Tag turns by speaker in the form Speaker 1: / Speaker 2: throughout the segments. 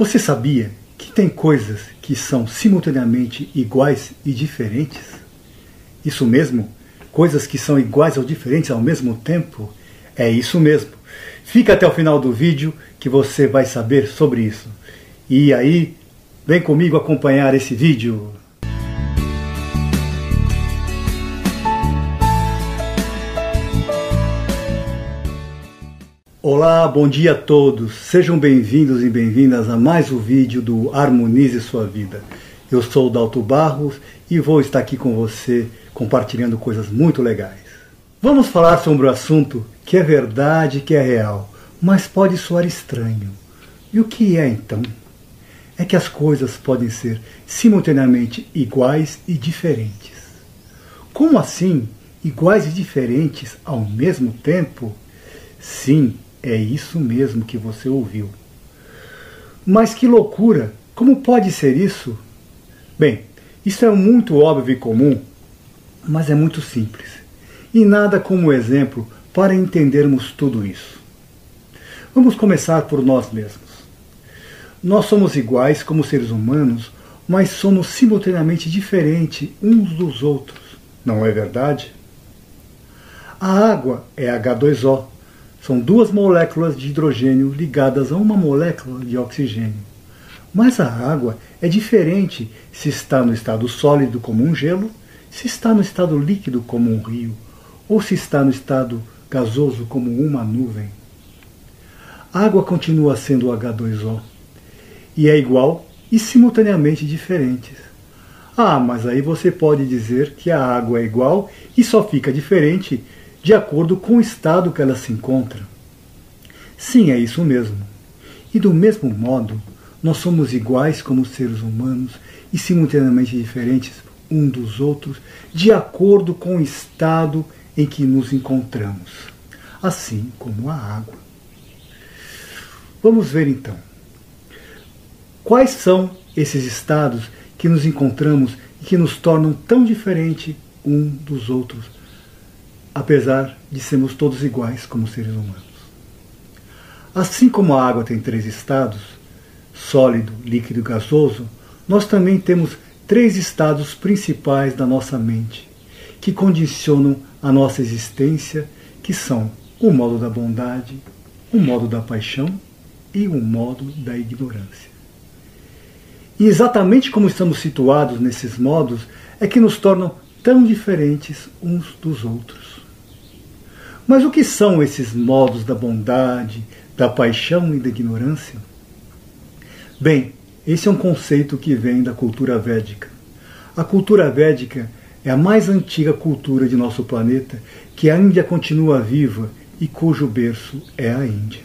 Speaker 1: Você sabia que tem coisas que são simultaneamente iguais e diferentes? Isso mesmo? Coisas que são iguais ou diferentes ao mesmo tempo? É isso mesmo. Fica até o final do vídeo que você vai saber sobre isso. E aí, vem comigo acompanhar esse vídeo. Olá, bom dia a todos. Sejam bem-vindos e bem-vindas a mais um vídeo do Harmonize Sua Vida. Eu sou o Dalto Barros e vou estar aqui com você compartilhando coisas muito legais. Vamos falar sobre o um assunto que é verdade, que é real, mas pode soar estranho. E o que é então? É que as coisas podem ser simultaneamente iguais e diferentes. Como assim, iguais e diferentes ao mesmo tempo? Sim, é isso mesmo que você ouviu. Mas que loucura! Como pode ser isso? Bem, isso é muito óbvio e comum, mas é muito simples. E nada como exemplo para entendermos tudo isso. Vamos começar por nós mesmos. Nós somos iguais como seres humanos, mas somos simultaneamente diferentes uns dos outros, não é verdade? A água é H2O, são duas moléculas de hidrogênio ligadas a uma molécula de oxigênio. Mas a água é diferente se está no estado sólido como um gelo, se está no estado líquido como um rio, ou se está no estado gasoso como uma nuvem. A água continua sendo H2O e é igual e simultaneamente diferentes. Ah, mas aí você pode dizer que a água é igual e só fica diferente de acordo com o estado que ela se encontra. Sim, é isso mesmo. E do mesmo modo, nós somos iguais como seres humanos e simultaneamente diferentes um dos outros, de acordo com o estado em que nos encontramos, assim como a água. Vamos ver então. Quais são esses estados que nos encontramos e que nos tornam tão diferentes um dos outros apesar de sermos todos iguais como seres humanos. Assim como a água tem três estados, sólido, líquido e gasoso, nós também temos três estados principais da nossa mente, que condicionam a nossa existência, que são o modo da bondade, o modo da paixão e o modo da ignorância. E exatamente como estamos situados nesses modos é que nos tornam tão diferentes uns dos outros. Mas o que são esses modos da bondade, da paixão e da ignorância? Bem, esse é um conceito que vem da cultura védica. A cultura védica é a mais antiga cultura de nosso planeta, que a Índia continua viva e cujo berço é a Índia.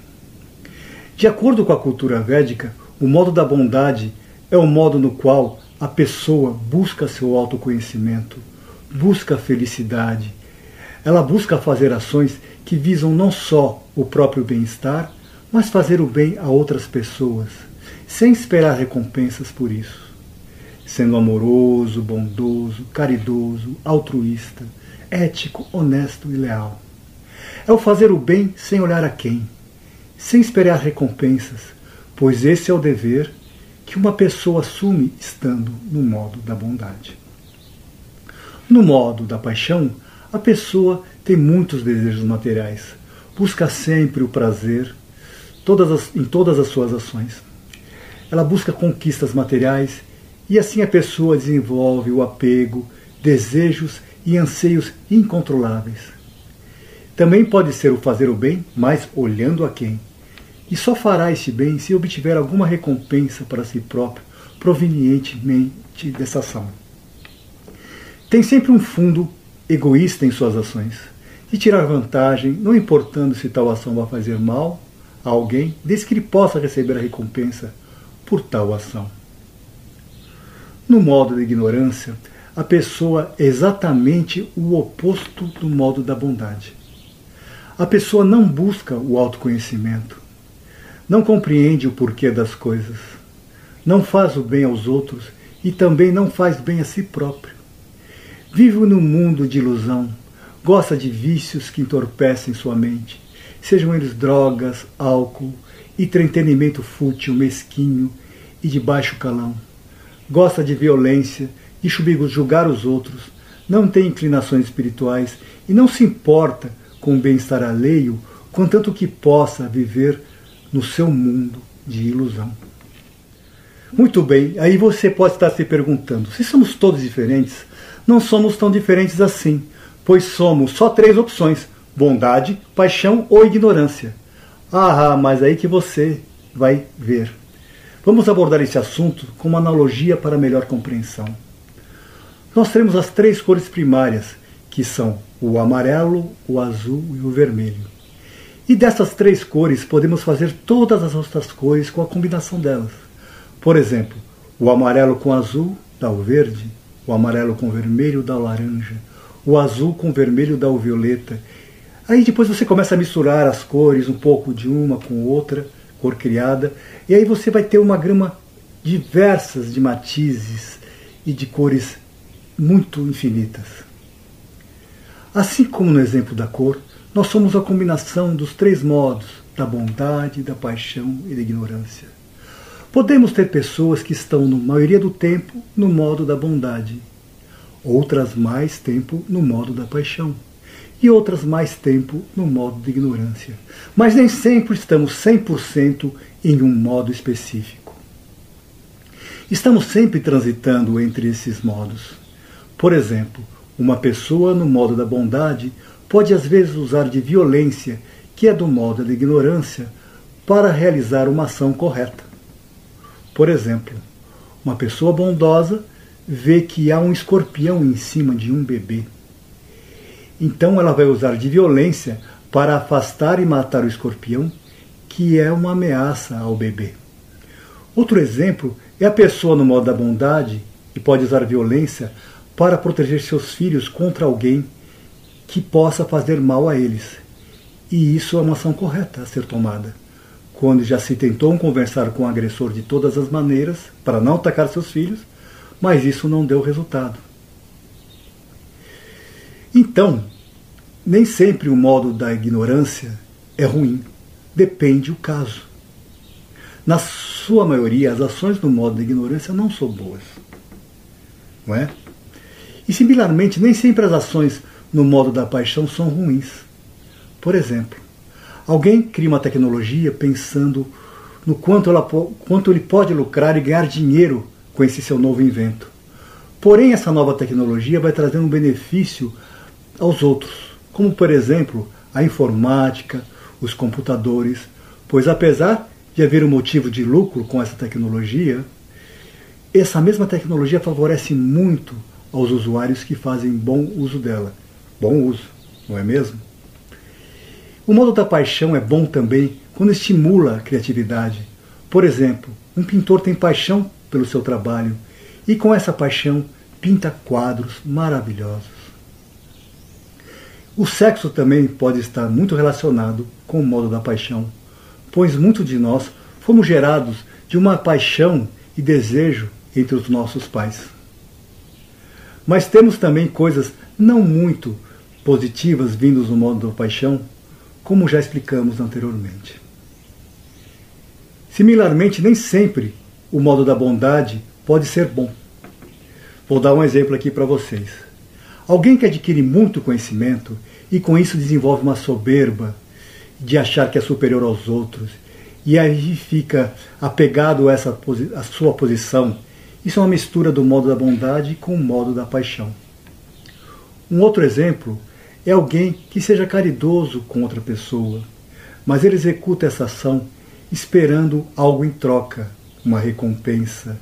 Speaker 1: De acordo com a cultura védica, o modo da bondade é o modo no qual a pessoa busca seu autoconhecimento, busca a felicidade, ela busca fazer ações que visam não só o próprio bem-estar, mas fazer o bem a outras pessoas, sem esperar recompensas por isso. Sendo amoroso, bondoso, caridoso, altruísta, ético, honesto e leal. É o fazer o bem sem olhar a quem, sem esperar recompensas, pois esse é o dever que uma pessoa assume estando no modo da bondade. No modo da paixão, a pessoa tem muitos desejos materiais, busca sempre o prazer todas as, em todas as suas ações. Ela busca conquistas materiais e assim a pessoa desenvolve o apego, desejos e anseios incontroláveis. Também pode ser o fazer o bem, mas olhando a quem. E só fará este bem se obtiver alguma recompensa para si próprio, provenientemente dessa ação. Tem sempre um fundo egoísta em suas ações, de tirar vantagem, não importando se tal ação vai fazer mal a alguém, desde que ele possa receber a recompensa por tal ação. No modo da ignorância, a pessoa é exatamente o oposto do modo da bondade. A pessoa não busca o autoconhecimento, não compreende o porquê das coisas, não faz o bem aos outros e também não faz bem a si próprio. Vive num mundo de ilusão, gosta de vícios que entorpecem sua mente, sejam eles drogas, álcool, entretenimento fútil, mesquinho, e de baixo calão. Gosta de violência, de julgar os outros, não tem inclinações espirituais e não se importa com o bem-estar alheio, contanto que possa viver no seu mundo de ilusão. Muito bem, aí você pode estar se perguntando: se somos todos diferentes, não somos tão diferentes assim, pois somos só três opções: bondade, paixão ou ignorância. Ah, mas aí que você vai ver. Vamos abordar esse assunto com uma analogia para melhor compreensão. Nós temos as três cores primárias, que são o amarelo, o azul e o vermelho. E dessas três cores podemos fazer todas as outras cores com a combinação delas. Por exemplo, o amarelo com azul dá o verde, o amarelo com vermelho dá o laranja, o azul com vermelho dá o violeta. Aí depois você começa a misturar as cores, um pouco de uma com outra, cor criada, e aí você vai ter uma grama diversas de matizes e de cores muito infinitas. Assim como no exemplo da cor, nós somos a combinação dos três modos da bondade, da paixão e da ignorância. Podemos ter pessoas que estão, na maioria do tempo, no modo da bondade, outras mais tempo no modo da paixão e outras mais tempo no modo de ignorância. Mas nem sempre estamos 100% em um modo específico. Estamos sempre transitando entre esses modos. Por exemplo, uma pessoa no modo da bondade pode às vezes usar de violência, que é do modo da ignorância, para realizar uma ação correta. Por exemplo, uma pessoa bondosa vê que há um escorpião em cima de um bebê. Então ela vai usar de violência para afastar e matar o escorpião, que é uma ameaça ao bebê. Outro exemplo é a pessoa no modo da bondade e pode usar violência para proteger seus filhos contra alguém que possa fazer mal a eles. E isso é uma ação correta a ser tomada. Quando já se tentou conversar com o agressor de todas as maneiras para não atacar seus filhos, mas isso não deu resultado. Então, nem sempre o modo da ignorância é ruim. Depende o caso. Na sua maioria, as ações do modo da ignorância não são boas. Não é? E similarmente, nem sempre as ações no modo da paixão são ruins. Por exemplo, alguém cria uma tecnologia pensando no quanto, ela, quanto ele pode lucrar e ganhar dinheiro com esse seu novo invento. Porém, essa nova tecnologia vai trazer um benefício aos outros, como por exemplo a informática, os computadores, pois apesar de haver um motivo de lucro com essa tecnologia, essa mesma tecnologia favorece muito aos usuários que fazem bom uso dela bom uso, não é mesmo? O modo da paixão é bom também quando estimula a criatividade. Por exemplo, um pintor tem paixão pelo seu trabalho e com essa paixão pinta quadros maravilhosos. O sexo também pode estar muito relacionado com o modo da paixão, pois muitos de nós fomos gerados de uma paixão e desejo entre os nossos pais. Mas temos também coisas não muito positivas vindas no modo da paixão, como já explicamos anteriormente. Similarmente, nem sempre o modo da bondade pode ser bom. Vou dar um exemplo aqui para vocês. Alguém que adquire muito conhecimento e com isso desenvolve uma soberba de achar que é superior aos outros e aí fica apegado a essa a sua posição. Isso é uma mistura do modo da bondade com o modo da paixão. Um outro exemplo é alguém que seja caridoso com outra pessoa, mas ele executa essa ação esperando algo em troca, uma recompensa,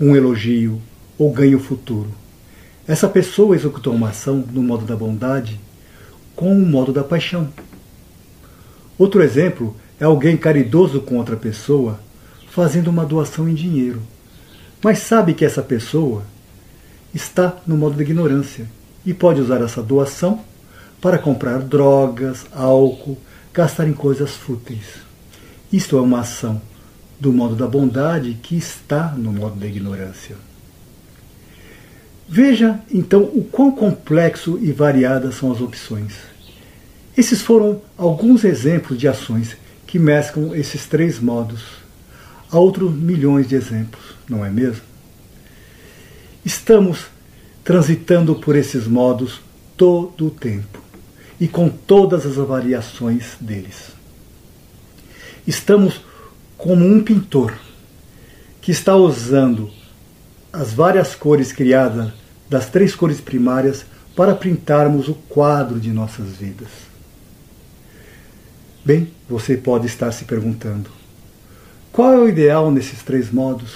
Speaker 1: um elogio ou ganho futuro. Essa pessoa executou uma ação no modo da bondade com o modo da paixão. Outro exemplo é alguém caridoso com outra pessoa fazendo uma doação em dinheiro, mas sabe que essa pessoa está no modo da ignorância e pode usar essa doação para comprar drogas, álcool, gastar em coisas fúteis. Isto é uma ação do modo da bondade que está no modo da ignorância. Veja então o quão complexo e variadas são as opções. Esses foram alguns exemplos de ações que mesclam esses três modos. Há outros milhões de exemplos, não é mesmo? Estamos transitando por esses modos todo o tempo e com todas as variações deles. Estamos como um pintor que está usando as várias cores criadas das três cores primárias para pintarmos o quadro de nossas vidas. Bem, você pode estar se perguntando: qual é o ideal nesses três modos?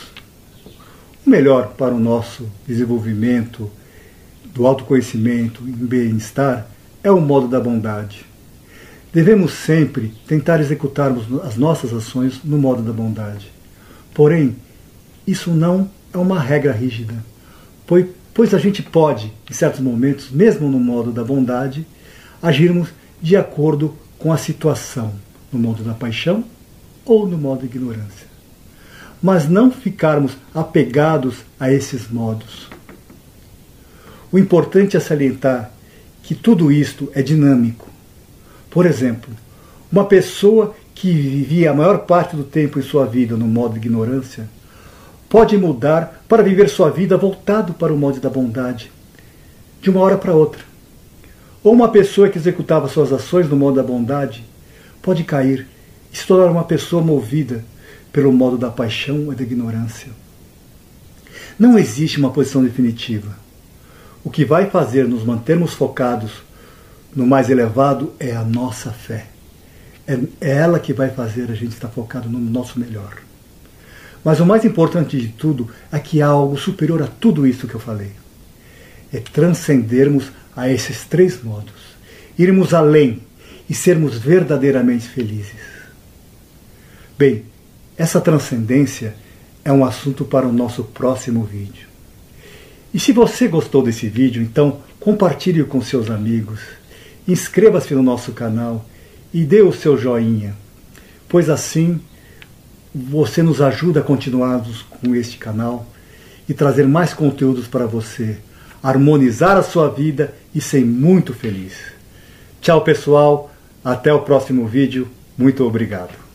Speaker 1: O melhor para o nosso desenvolvimento do autoconhecimento e bem-estar é o modo da bondade. Devemos sempre tentar executarmos as nossas ações no modo da bondade. Porém, isso não é uma regra rígida, pois a gente pode, em certos momentos, mesmo no modo da bondade, agirmos de acordo com a situação, no modo da paixão ou no modo da ignorância. Mas não ficarmos apegados a esses modos. O importante é salientar que tudo isto é dinâmico. Por exemplo, uma pessoa que vivia a maior parte do tempo em sua vida no modo de ignorância pode mudar para viver sua vida voltado para o modo da bondade, de uma hora para outra. Ou uma pessoa que executava suas ações no modo da bondade pode cair e se tornar uma pessoa movida pelo modo da paixão e da ignorância. Não existe uma posição definitiva. O que vai fazer nos mantermos focados no mais elevado é a nossa fé. É, é ela que vai fazer a gente estar focado no nosso melhor. Mas o mais importante de tudo é que há algo superior a tudo isso que eu falei. É transcendermos a esses três modos, irmos além e sermos verdadeiramente felizes. Bem, essa transcendência é um assunto para o nosso próximo vídeo. E se você gostou desse vídeo, então compartilhe com seus amigos, inscreva-se no nosso canal e dê o seu joinha, pois assim você nos ajuda a continuarmos com este canal e trazer mais conteúdos para você, harmonizar a sua vida e ser muito feliz. Tchau, pessoal. Até o próximo vídeo. Muito obrigado.